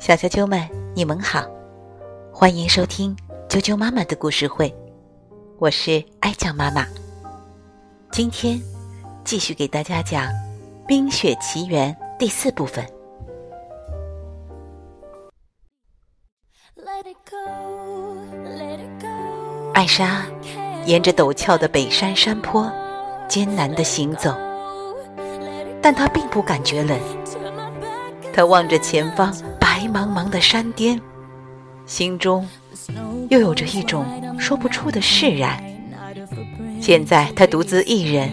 小啾啾们，你们好，欢迎收听啾啾妈妈的故事会，我是爱酱妈妈。今天继续给大家讲《冰雪奇缘》第四部分。艾莎沿着陡峭的北山山坡艰难的行走，但她并不感觉冷。他望着前方白茫茫的山巅，心中又有着一种说不出的释然。现在他独自一人，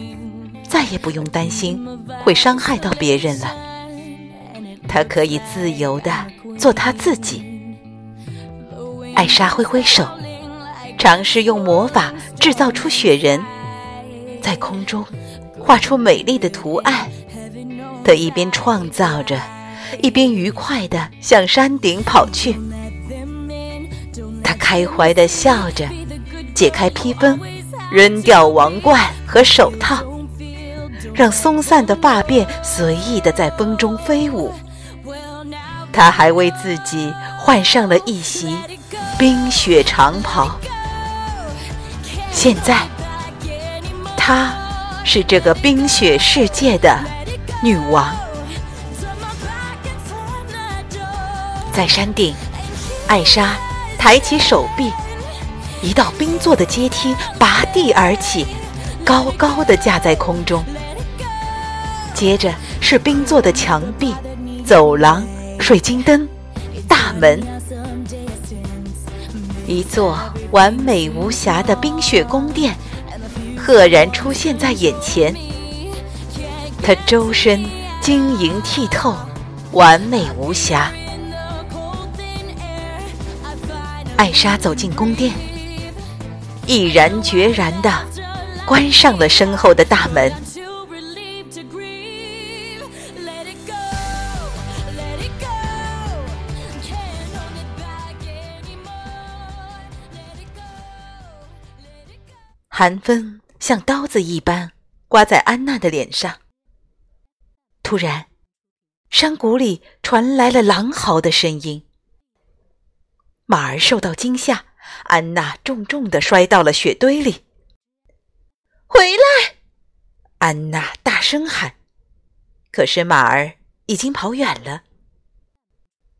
再也不用担心会伤害到别人了。他可以自由地做他自己。艾莎挥挥手，尝试用魔法制造出雪人，在空中画出美丽的图案。她一边创造着。一边愉快地向山顶跑去，他开怀地笑着，解开披风，扔掉王冠和手套，让松散的发辫随意地在风中飞舞。他还为自己换上了一袭冰雪长袍。现在，她是这个冰雪世界的女王。在山顶，艾莎抬起手臂，一道冰做的阶梯拔地而起，高高的架在空中。接着是冰做的墙壁、走廊、水晶灯、大门，一座完美无瑕的冰雪宫殿赫然出现在眼前。它周身晶莹剔透，完美无瑕。艾莎走进宫殿，毅然决然地关上了身后的大门。寒风像刀子一般刮在安娜的脸上。突然，山谷里传来了狼嚎的声音。马儿受到惊吓，安娜重重的摔到了雪堆里。回来！安娜大声喊，可是马儿已经跑远了。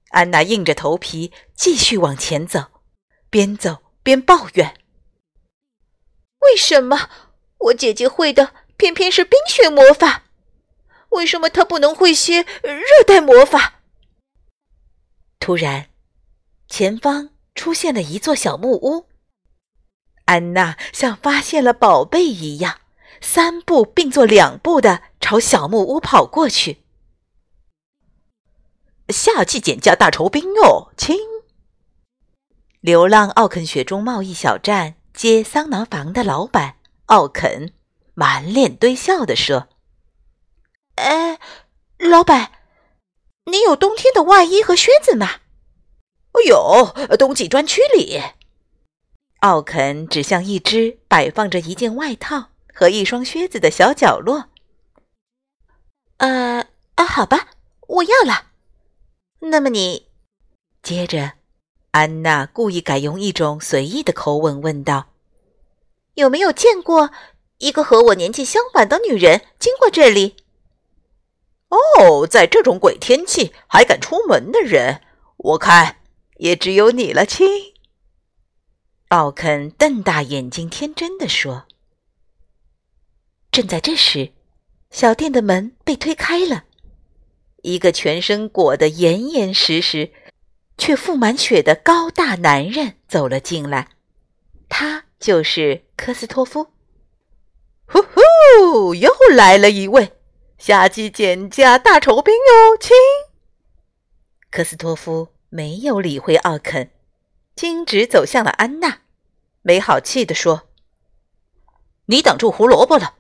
安娜硬着头皮继续往前走，边走边抱怨：“为什么我姐姐会的偏偏是冰雪魔法？为什么她不能会些热带魔法？”突然。前方出现了一座小木屋，安娜像发现了宝贝一样，三步并作两步的朝小木屋跑过去。夏季减价大酬宾哟，亲！流浪奥肯雪中贸易小站接桑拿房的老板奥肯满脸堆笑地说：“哎，老板，你有冬天的外衣和靴子吗？”有冬季专区里，奥肯指向一只摆放着一件外套和一双靴子的小角落。呃啊，好吧，我要了。那么你……接着，安娜故意改用一种随意的口吻问道：“有没有见过一个和我年纪相反的女人经过这里？”哦，在这种鬼天气还敢出门的人，我看。也只有你了，亲。奥肯瞪大眼睛，天真的说。正在这时，小店的门被推开了，一个全身裹得严严实实，却覆满雪的高大男人走了进来。他就是科斯托夫。呼呼，又来了一位夏季减价大酬宾哟，亲。科斯托夫。没有理会奥肯，径直走向了安娜，没好气地说：“你挡住胡萝卜了。”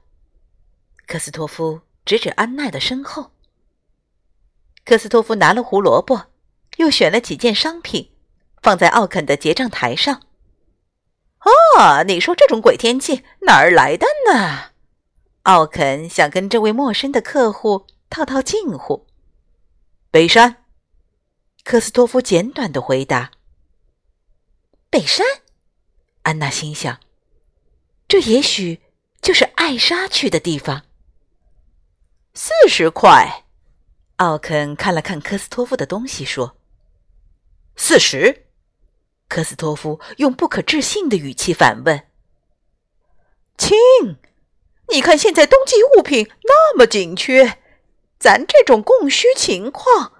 科斯托夫指指安娜的身后。科斯托夫拿了胡萝卜，又选了几件商品，放在奥肯的结账台上。哦，你说这种鬼天气哪儿来的呢？奥肯想跟这位陌生的客户套套近乎。北山。科斯托夫简短的回答：“北山。”安娜心想：“这也许就是艾莎去的地方。”四十块。奥肯看了看科斯托夫的东西，说：“四十。”科斯托夫用不可置信的语气反问：“亲，你看现在冬季物品那么紧缺，咱这种供需情况，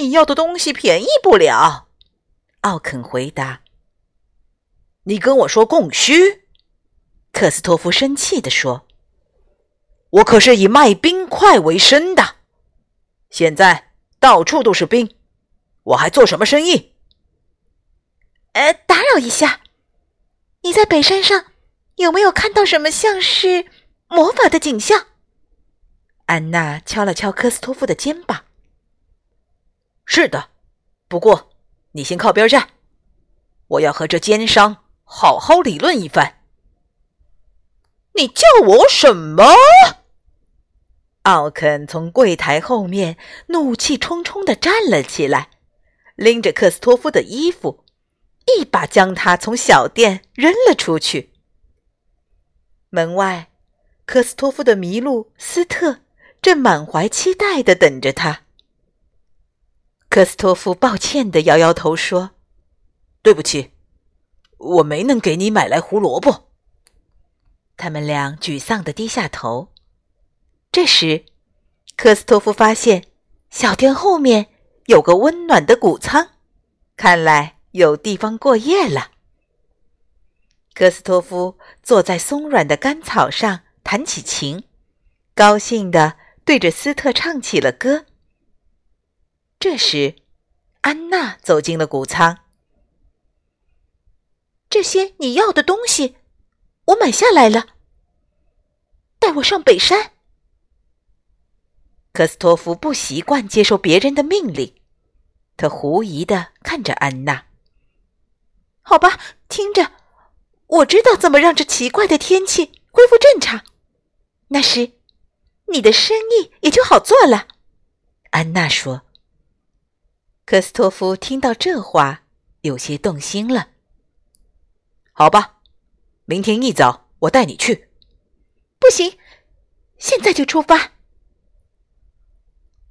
你要的东西便宜不了。”奥肯回答：“你跟我说供需？”克斯托夫生气地说：“我可是以卖冰块为生的。”现在到处都是冰，我还做什么生意？呃，打扰一下，你在北山上有没有看到什么像是魔法的景象？安娜敲了敲科斯托夫的肩膀。是的，不过你先靠边站，我要和这奸商好好理论一番。你叫我什么？奥肯从柜台后面怒气冲冲地站了起来，拎着克斯托夫的衣服，一把将他从小店扔了出去。门外，科斯托夫的麋鹿斯特正满怀期待地等着他。科斯托夫抱歉地摇摇头说：“对不起，我没能给你买来胡萝卜。”他们俩沮丧地低下头。这时，科斯托夫发现小店后面有个温暖的谷仓，看来有地方过夜了。科斯托夫坐在松软的干草上弹起琴，高兴地对着斯特唱起了歌。这时，安娜走进了谷仓。这些你要的东西，我买下来了。带我上北山。科斯托夫不习惯接受别人的命令，他狐疑的看着安娜。好吧，听着，我知道怎么让这奇怪的天气恢复正常。那时，你的生意也就好做了。安娜说。科斯托夫听到这话，有些动心了。好吧，明天一早我带你去。不行，现在就出发。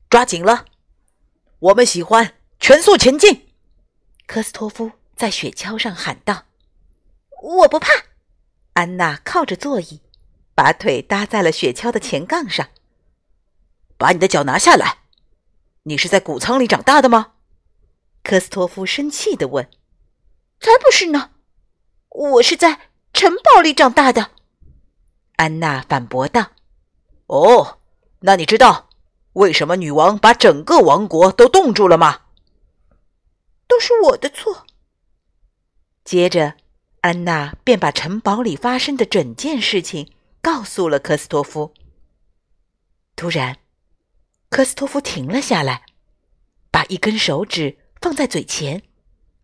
抓紧了，我们喜欢全速前进。科斯托夫在雪橇上喊道：“我不怕。”安娜靠着座椅，把腿搭在了雪橇的前杠上。把你的脚拿下来！你是在谷仓里长大的吗？科斯托夫生气的问。“才不是呢，我是在城堡里长大的。”安娜反驳道。“哦，那你知道？”为什么女王把整个王国都冻住了吗？都是我的错。接着，安娜便把城堡里发生的整件事情告诉了科斯托夫。突然，科斯托夫停了下来，把一根手指放在嘴前，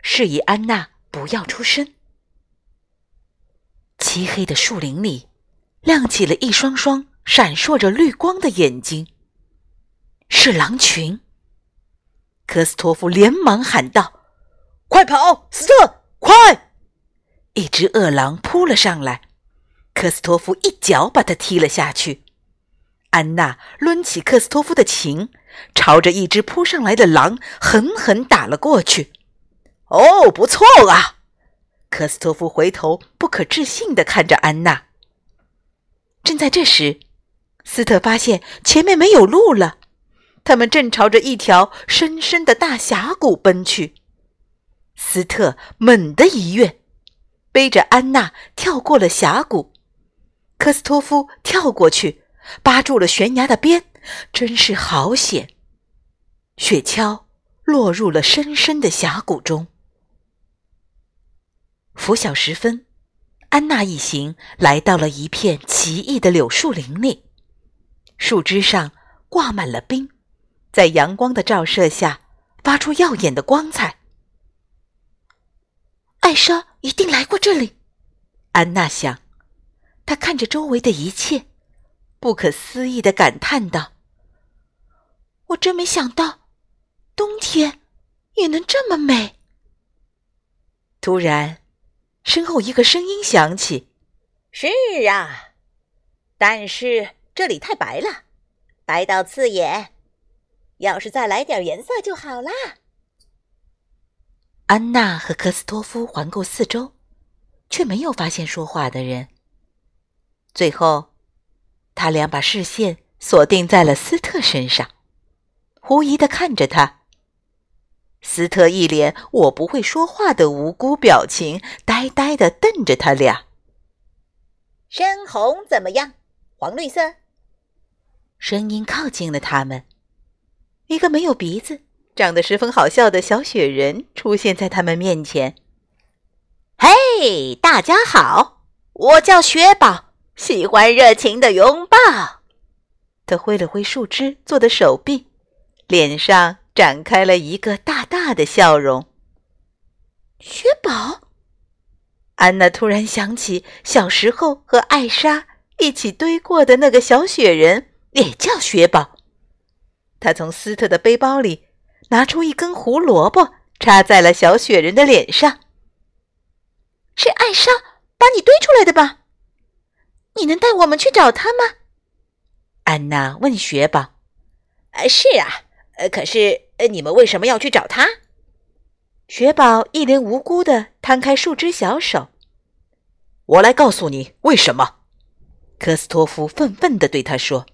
示意安娜不要出声。漆黑的树林里，亮起了一双双闪烁着绿光的眼睛。是狼群！科斯托夫连忙喊道：“快跑，斯特，快！”一只恶狼扑了上来，科斯托夫一脚把它踢了下去。安娜抡起科斯托夫的琴，朝着一只扑上来的狼狠狠打了过去。哦，不错啊！科斯托夫回头不可置信地看着安娜。正在这时，斯特发现前面没有路了。他们正朝着一条深深的大峡谷奔去。斯特猛地一跃，背着安娜跳过了峡谷。科斯托夫跳过去，扒住了悬崖的边，真是好险！雪橇落入了深深的峡谷中。拂晓时分，安娜一行来到了一片奇异的柳树林里，树枝上挂满了冰。在阳光的照射下，发出耀眼的光彩。艾莎一定来过这里，安娜想。她看着周围的一切，不可思议的感叹道：“我真没想到，冬天也能这么美？突然，身后一个声音响起：“是啊，但是这里太白了，白到刺眼。要是再来点颜色就好啦。”安娜和科斯托夫环顾四周，却没有发现说话的人。最后，他俩把视线锁定在了斯特身上，狐疑的看着他。斯特一脸“我不会说话”的无辜表情，呆呆的瞪着他俩。深红怎么样？黄绿色？声音靠近了他们。一个没有鼻子、长得十分好笑的小雪人出现在他们面前。“嘿，大家好，我叫雪宝，喜欢热情的拥抱。”他挥了挥树枝做的手臂，脸上。展开了一个大大的笑容。雪宝，安娜突然想起小时候和艾莎一起堆过的那个小雪人，也叫雪宝。她从斯特的背包里拿出一根胡萝卜，插在了小雪人的脸上。是艾莎把你堆出来的吧？你能带我们去找他吗？安娜问雪宝。呃，是啊，呃，可是。呃，你们为什么要去找他？雪宝一脸无辜的摊开树枝小手。我来告诉你为什么。科斯托夫愤愤的对他说：“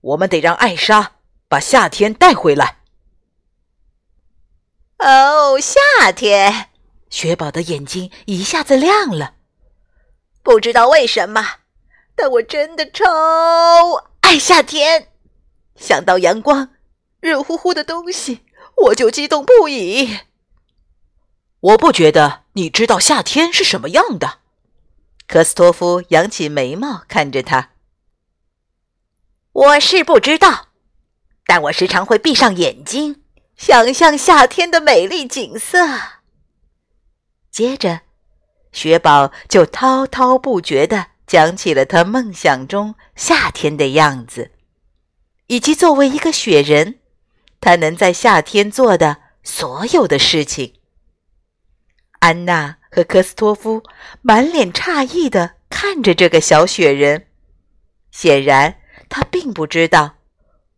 我们得让艾莎把夏天带回来。”哦，夏天！雪宝的眼睛一下子亮了。不知道为什么，但我真的超爱夏天。想到阳光。热乎乎的东西，我就激动不已。我不觉得你知道夏天是什么样的。科斯托夫扬起眉毛看着他。我是不知道，但我时常会闭上眼睛，想象夏天的美丽景色。接着，雪宝就滔滔不绝地讲起了他梦想中夏天的样子，以及作为一个雪人。他能在夏天做的所有的事情。安娜和科斯托夫满脸诧异的看着这个小雪人，显然他并不知道，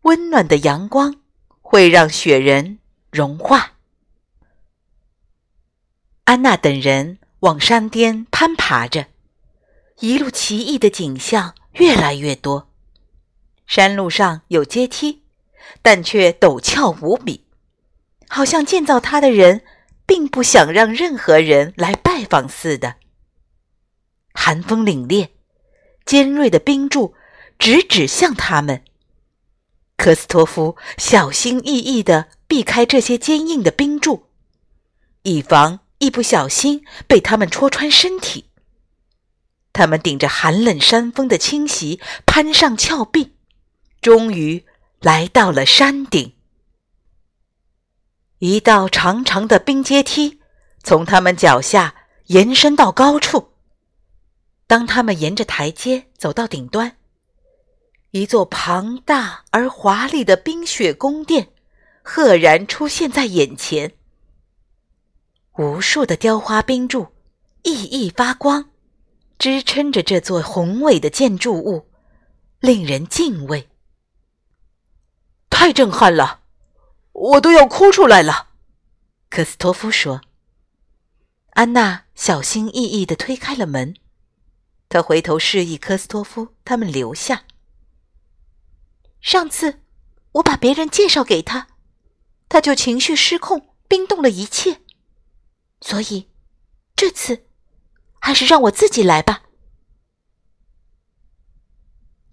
温暖的阳光会让雪人融化。安娜等人往山巅攀爬着，一路奇异的景象越来越多。山路上有阶梯。但却陡峭无比，好像建造它的人并不想让任何人来拜访似的。寒风凛冽，尖锐的冰柱直指向他们。科斯托夫小心翼翼地避开这些坚硬的冰柱，以防一不小心被他们戳穿身体。他们顶着寒冷山风的侵袭，攀上峭壁，终于。来到了山顶，一道长长的冰阶梯从他们脚下延伸到高处。当他们沿着台阶走到顶端，一座庞大而华丽的冰雪宫殿赫然出现在眼前。无数的雕花冰柱熠熠发光，支撑着这座宏伟的建筑物，令人敬畏。太震撼了，我都要哭出来了。”科斯托夫说。安娜小心翼翼地推开了门，她回头示意科斯托夫他们留下。上次我把别人介绍给他，他就情绪失控，冰冻了一切。所以这次还是让我自己来吧。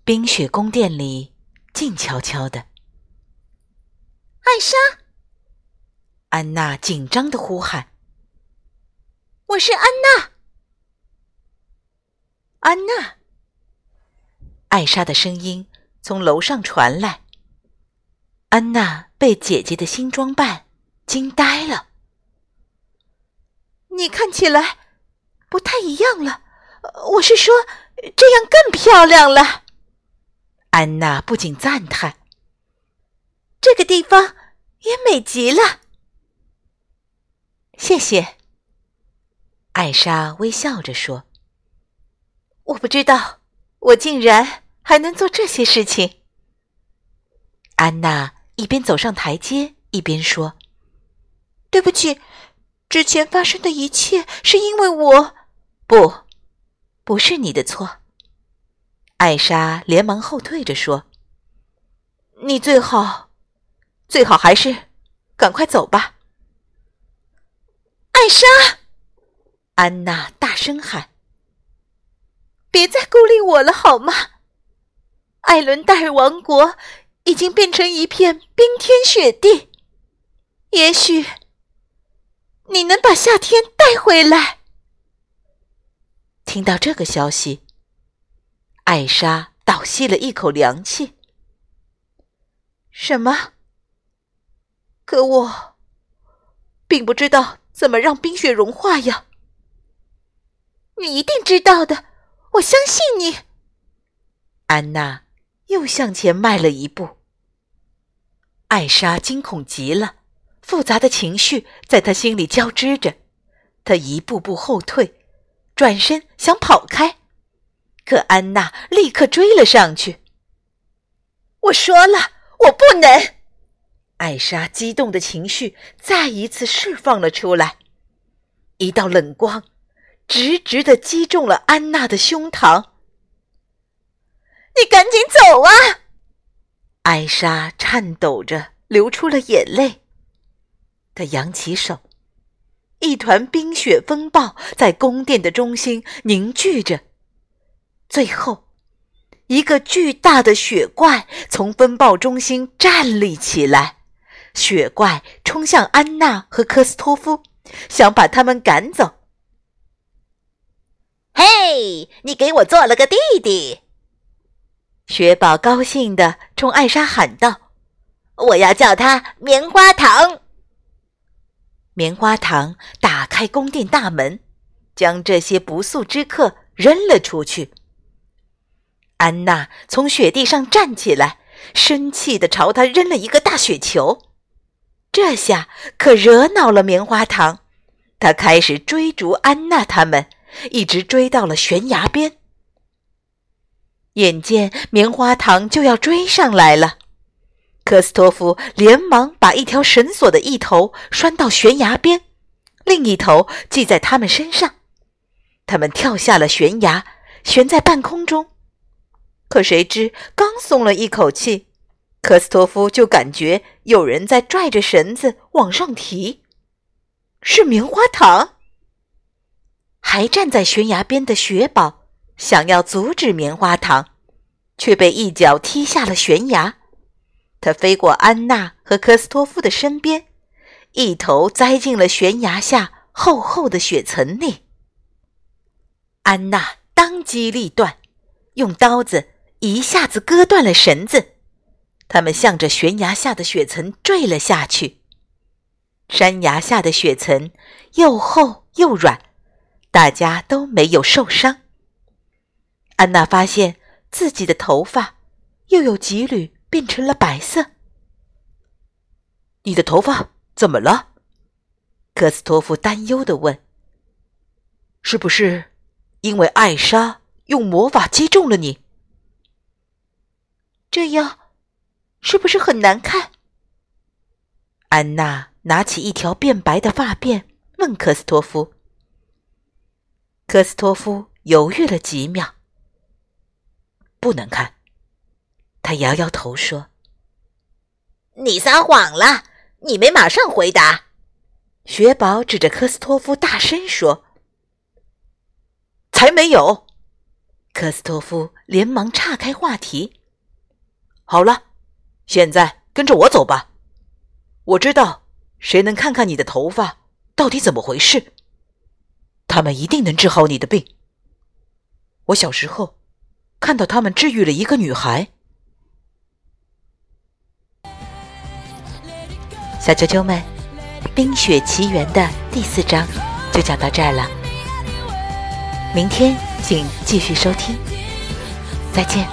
冰雪宫殿里静悄悄的。艾莎，安娜紧张的呼喊：“我是安娜，安娜。”艾莎的声音从楼上传来。安娜被姐姐的新装扮惊呆了。你看起来不太一样了，我是说，这样更漂亮了。安娜不仅赞叹。这个地方也美极了。谢谢。”艾莎微笑着说：“我不知道，我竟然还能做这些事情。”安娜一边走上台阶，一边说：“对不起，之前发生的一切是因为我……不，不是你的错。”艾莎连忙后退着说：“你最好，最好还是赶快走吧。”艾莎，安娜大声喊：“别再孤立我了，好吗？艾伦戴尔王国已经变成一片冰天雪地，也许你能把夏天带回来。”听到这个消息。艾莎倒吸了一口凉气。什么？可我并不知道怎么让冰雪融化呀！你一定知道的，我相信你。安娜又向前迈了一步。艾莎惊恐极了，复杂的情绪在她心里交织着。她一步步后退，转身想跑开。可安娜立刻追了上去。我说了，我不能！艾莎激动的情绪再一次释放了出来，一道冷光直直的击中了安娜的胸膛。你赶紧走啊！艾莎颤抖着流出了眼泪。她扬起手，一团冰雪风暴在宫殿的中心凝聚着。最后，一个巨大的雪怪从风暴中心站立起来，雪怪冲向安娜和科斯托夫，想把他们赶走。嘿，你给我做了个弟弟！雪宝高兴地冲艾莎喊道：“我要叫他棉花糖。”棉花糖打开宫殿大门，将这些不速之客扔了出去。安娜从雪地上站起来，生气地朝他扔了一个大雪球。这下可惹恼了棉花糖，他开始追逐安娜他们，一直追到了悬崖边。眼见棉花糖就要追上来了，科斯托夫连忙把一条绳索的一头拴到悬崖边，另一头系在他们身上。他们跳下了悬崖，悬在半空中。可谁知，刚松了一口气，科斯托夫就感觉有人在拽着绳子往上提，是棉花糖。还站在悬崖边的雪宝想要阻止棉花糖，却被一脚踢下了悬崖。他飞过安娜和科斯托夫的身边，一头栽进了悬崖下厚厚的雪层里。安娜当机立断，用刀子。一下子割断了绳子，他们向着悬崖下的雪层坠了下去。山崖下的雪层又厚又软，大家都没有受伤。安娜发现自己的头发又有几缕变成了白色。你的头发怎么了？科斯托夫担忧地问。是不是因为艾莎用魔法击中了你？这样，是不是很难看？安娜拿起一条变白的发辫，问科斯托夫。科斯托夫犹豫了几秒，不能看。他摇摇头说：“你撒谎了，你没马上回答。”雪宝指着科斯托夫大声说：“才没有！”科斯托夫连忙岔开话题。好了，现在跟着我走吧。我知道谁能看看你的头发到底怎么回事。他们一定能治好你的病。我小时候看到他们治愈了一个女孩。小啾啾们，《冰雪奇缘》的第四章就讲到这儿了。明天请继续收听。再见。